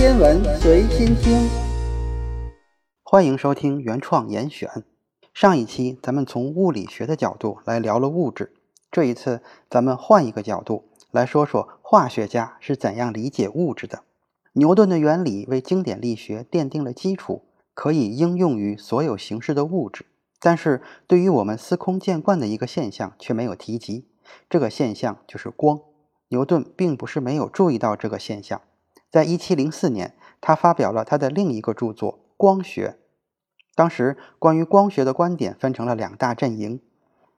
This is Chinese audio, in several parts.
天文随心听，欢迎收听原创严选。上一期咱们从物理学的角度来聊了物质，这一次咱们换一个角度来说说化学家是怎样理解物质的。牛顿的原理为经典力学奠定了基础，可以应用于所有形式的物质。但是对于我们司空见惯的一个现象却没有提及，这个现象就是光。牛顿并不是没有注意到这个现象。在一七零四年，他发表了他的另一个著作《光学》。当时，关于光学的观点分成了两大阵营。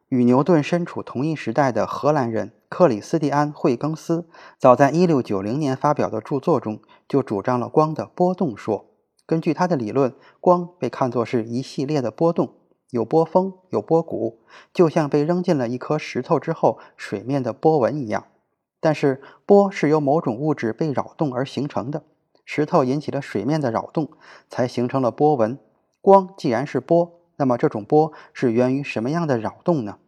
与牛顿身处同一时代的荷兰人克里斯蒂安·惠更斯，早在一六九零年发表的著作中就主张了光的波动说。根据他的理论，光被看作是一系列的波动，有波峰，有波谷，就像被扔进了一颗石头之后水面的波纹一样。但是波是由某种物质被扰动而形成的，石头引起了水面的扰动，才形成了波纹。光既然是波，那么这种波是源于什么样的扰动呢？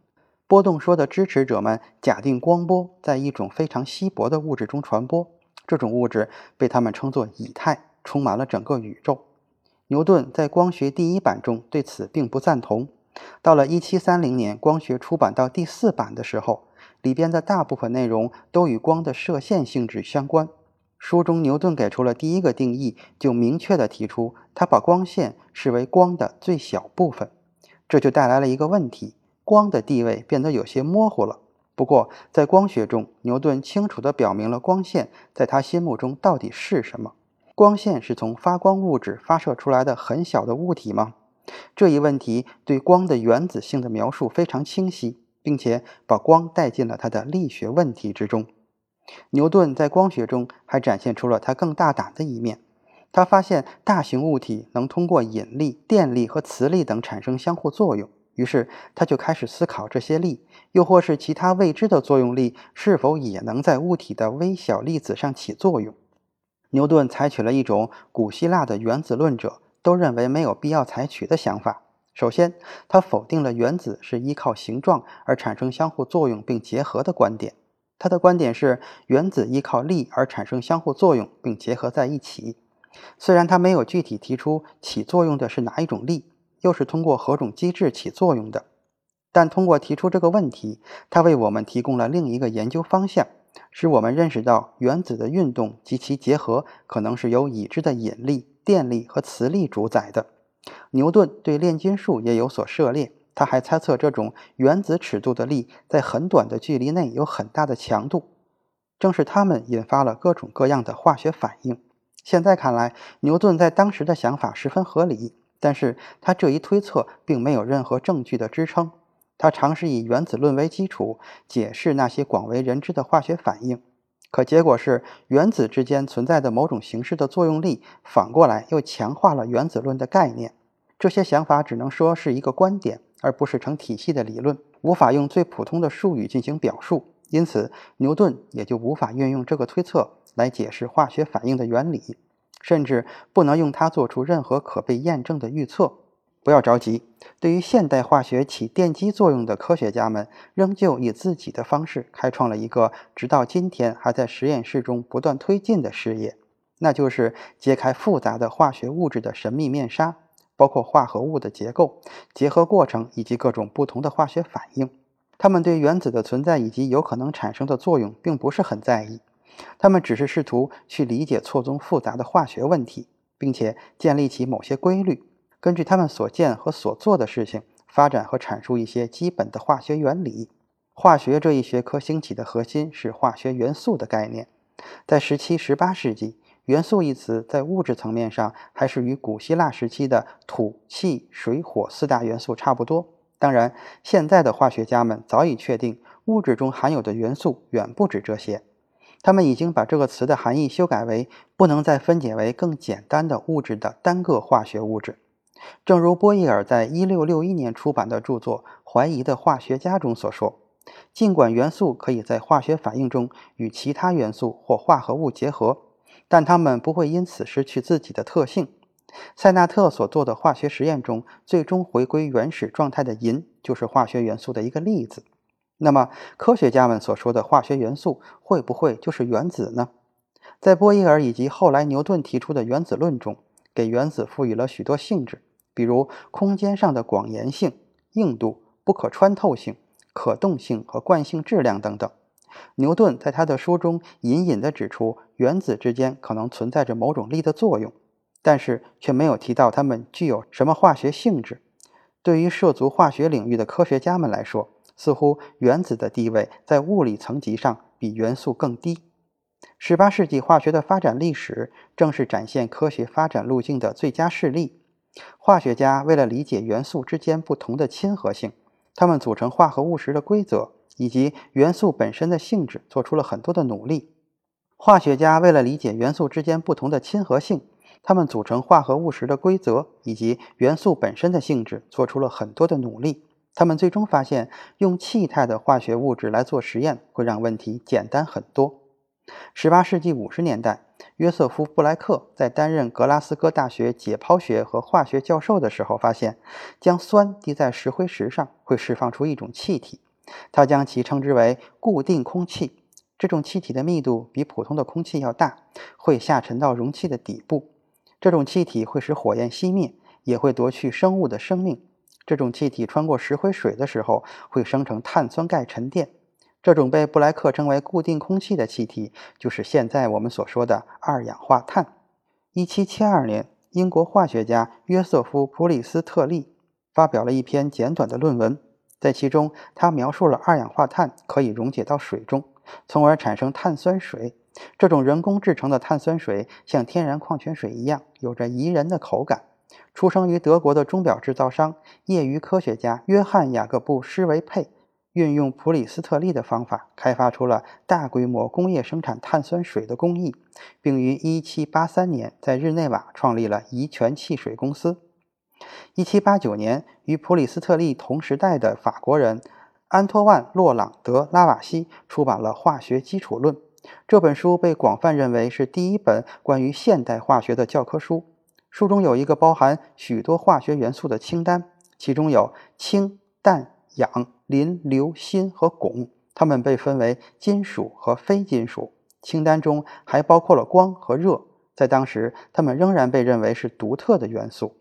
波动说的支持者们假定光波在一种非常稀薄的物质中传播，这种物质被他们称作以太，充满了整个宇宙。牛顿在《光学》第一版中对此并不赞同。到了1730年，《光学》出版到第四版的时候。里边的大部分内容都与光的射线性质相关。书中牛顿给出了第一个定义，就明确地提出，他把光线视为光的最小部分。这就带来了一个问题：光的地位变得有些模糊了。不过，在光学中，牛顿清楚地表明了光线在他心目中到底是什么。光线是从发光物质发射出来的很小的物体吗？这一问题对光的原子性的描述非常清晰。并且把光带进了他的力学问题之中。牛顿在光学中还展现出了他更大胆的一面。他发现大型物体能通过引力、电力和磁力等产生相互作用，于是他就开始思考这些力，又或是其他未知的作用力，是否也能在物体的微小粒子上起作用。牛顿采取了一种古希腊的原子论者都认为没有必要采取的想法。首先，他否定了原子是依靠形状而产生相互作用并结合的观点。他的观点是原子依靠力而产生相互作用并结合在一起。虽然他没有具体提出起作用的是哪一种力，又是通过何种机制起作用的，但通过提出这个问题，他为我们提供了另一个研究方向，使我们认识到原子的运动及其结合可能是由已知的引力、电力和磁力主宰的。牛顿对炼金术也有所涉猎，他还猜测这种原子尺度的力在很短的距离内有很大的强度，正是它们引发了各种各样的化学反应。现在看来，牛顿在当时的想法十分合理，但是他这一推测并没有任何证据的支撑。他尝试以原子论为基础解释那些广为人知的化学反应，可结果是原子之间存在的某种形式的作用力，反过来又强化了原子论的概念。这些想法只能说是一个观点，而不是成体系的理论，无法用最普通的术语进行表述。因此，牛顿也就无法运用这个推测来解释化学反应的原理，甚至不能用它做出任何可被验证的预测。不要着急，对于现代化学起奠基作用的科学家们，仍旧以自己的方式开创了一个直到今天还在实验室中不断推进的事业，那就是揭开复杂的化学物质的神秘面纱。包括化合物的结构、结合过程以及各种不同的化学反应，他们对原子的存在以及有可能产生的作用并不是很在意，他们只是试图去理解错综复杂的化学问题，并且建立起某些规律，根据他们所见和所做的事情发展和阐述一些基本的化学原理。化学这一学科兴起的核心是化学元素的概念，在十七、十八世纪。元素一词在物质层面上还是与古希腊时期的土、气、水、火四大元素差不多。当然，现在的化学家们早已确定，物质中含有的元素远不止这些。他们已经把这个词的含义修改为不能再分解为更简单的物质的单个化学物质。正如波义尔在1661年出版的著作《怀疑的化学家》中所说：“尽管元素可以在化学反应中与其他元素或化合物结合。”但它们不会因此失去自己的特性。塞纳特所做的化学实验中，最终回归原始状态的银就是化学元素的一个例子。那么，科学家们所说的化学元素会不会就是原子呢？在波伊尔以及后来牛顿提出的原子论中，给原子赋予了许多性质，比如空间上的广延性、硬度、不可穿透性、可动性和惯性质量等等。牛顿在他的书中隐隐地指出，原子之间可能存在着某种力的作用，但是却没有提到它们具有什么化学性质。对于涉足化学领域的科学家们来说，似乎原子的地位在物理层级上比元素更低。十八世纪化学的发展历史正是展现科学发展路径的最佳事例。化学家为了理解元素之间不同的亲和性，它们组成化合物时的规则。以及元素本身的性质，做出了很多的努力。化学家为了理解元素之间不同的亲和性，他们组成化合物时的规则以及元素本身的性质，做出了很多的努力。他们最终发现，用气态的化学物质来做实验，会让问题简单很多。18世纪50年代，约瑟夫·布莱克在担任格拉斯哥大学解剖学和化学教授的时候，发现将酸滴在石灰石上会释放出一种气体。他将其称之为固定空气。这种气体的密度比普通的空气要大，会下沉到容器的底部。这种气体会使火焰熄灭，也会夺去生物的生命。这种气体穿过石灰水的时候，会生成碳酸钙沉淀。这种被布莱克称为固定空气的气体，就是现在我们所说的二氧化碳。1772年，英国化学家约瑟夫·普里斯特利发表了一篇简短的论文。在其中，他描述了二氧化碳可以溶解到水中，从而产生碳酸水。这种人工制成的碳酸水像天然矿泉水一样，有着宜人的口感。出生于德国的钟表制造商、业余科学家约翰·雅各布·施维佩，运用普里斯特利的方法，开发出了大规模工业生产碳酸水的工艺，并于1783年在日内瓦创立了怡泉汽水公司。一七八九年，与普里斯特利同时代的法国人安托万·洛朗·德拉瓦西出版了《化学基础论》。这本书被广泛认为是第一本关于现代化学的教科书。书中有一个包含许多化学元素的清单，其中有氢、氮、氧、磷、硫、锌和汞，它们被分为金属和非金属。清单中还包括了光和热，在当时，它们仍然被认为是独特的元素。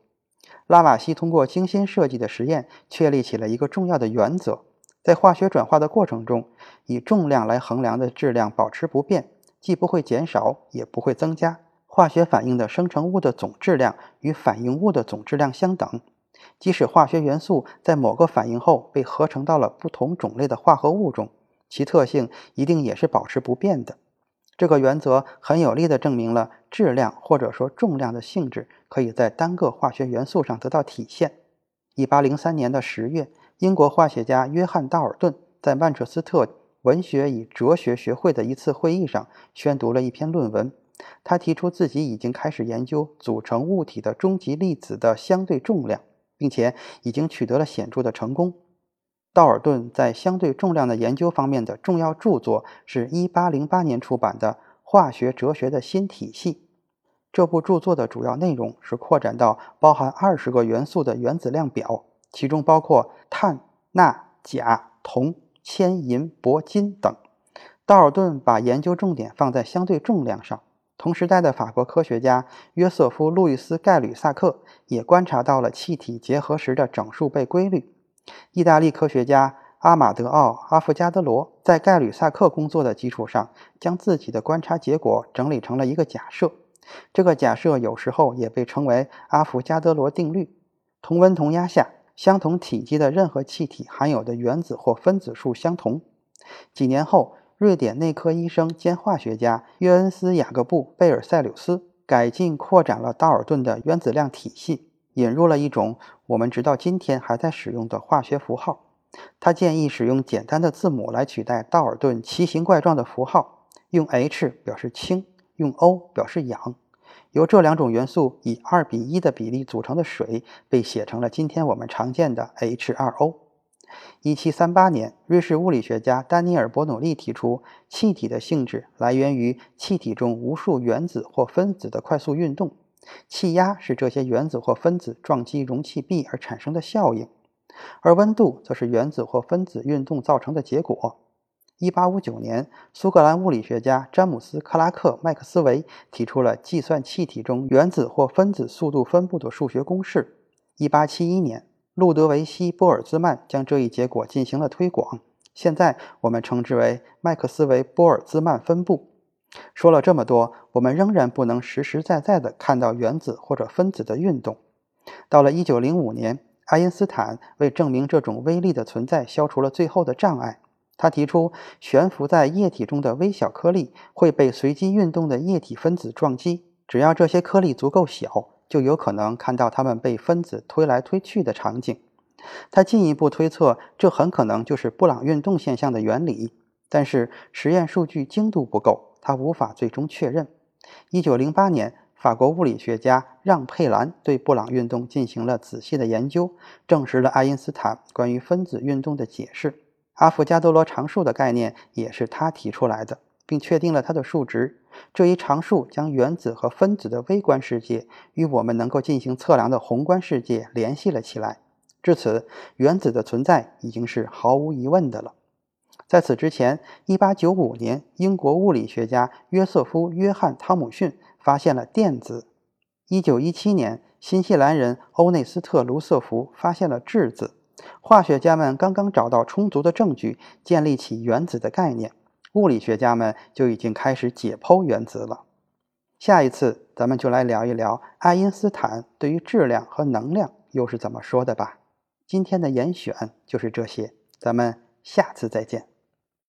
拉瓦锡通过精心设计的实验，确立起了一个重要的原则：在化学转化的过程中，以重量来衡量的质量保持不变，既不会减少，也不会增加。化学反应的生成物的总质量与反应物的总质量相等。即使化学元素在某个反应后被合成到了不同种类的化合物中，其特性一定也是保持不变的。这个原则很有力地证明了质量或者说重量的性质可以在单个化学元素上得到体现。1803年的十月，英国化学家约翰·道尔顿在曼彻斯特文学与哲学学会的一次会议上宣读了一篇论文。他提出自己已经开始研究组成物体的终极粒子的相对重量，并且已经取得了显著的成功。道尔顿在相对重量的研究方面的重要著作是1808年出版的《化学哲学的新体系》。这部著作的主要内容是扩展到包含二十个元素的原子量表，其中包括碳、钠、钾、铜、铅、银、铂、金等。道尔顿把研究重点放在相对重量上。同时代的法国科学家约瑟夫·路易斯·盖吕萨克也观察到了气体结合时的整数倍规律。意大利科学家阿马德奥·阿夫加德罗在盖吕萨克工作的基础上，将自己的观察结果整理成了一个假设。这个假设有时候也被称为阿夫加德罗定律：同温同压下，相同体积的任何气体含有的原子或分子数相同。几年后，瑞典内科医生兼化学家约恩斯·雅各布·贝尔塞柳斯改进扩展了道尔顿的原子量体系。引入了一种我们直到今天还在使用的化学符号。他建议使用简单的字母来取代道尔顿奇形怪状的符号，用 H 表示氢，用 O 表示氧。由这两种元素以二比一的比例组成的水被写成了今天我们常见的 H2O。1738年，瑞士物理学家丹尼尔·伯努利提出，气体的性质来源于气体中无数原子或分子的快速运动。气压是这些原子或分子撞击容器壁而产生的效应，而温度则是原子或分子运动造成的结果。1859年，苏格兰物理学家詹姆斯·克拉克·麦克斯韦提出了计算气体中原子或分子速度分布的数学公式。1871年，路德维希·波尔兹曼将这一结果进行了推广，现在我们称之为麦克斯韦·波尔兹曼分布。说了这么多，我们仍然不能实实在在地看到原子或者分子的运动。到了1905年，爱因斯坦为证明这种微粒的存在，消除了最后的障碍。他提出，悬浮在液体中的微小颗粒会被随机运动的液体分子撞击，只要这些颗粒足够小，就有可能看到它们被分子推来推去的场景。他进一步推测，这很可能就是布朗运动现象的原理，但是实验数据精度不够，他无法最终确认。1908年，法国物理学家让·佩兰对布朗运动进行了仔细的研究，证实了爱因斯坦关于分子运动的解释。阿伏加多罗常数的概念也是他提出来的，并确定了它的数值。这一常数将原子和分子的微观世界与我们能够进行测量的宏观世界联系了起来。至此，原子的存在已经是毫无疑问的了。在此之前，1895年，英国物理学家约瑟夫·约翰·汤姆逊发现了电子；1917年，新西兰人欧内斯特·卢瑟福发现了质子。化学家们刚刚找到充足的证据，建立起原子的概念，物理学家们就已经开始解剖原子了。下一次，咱们就来聊一聊爱因斯坦对于质量和能量又是怎么说的吧。今天的严选就是这些，咱们下次再见。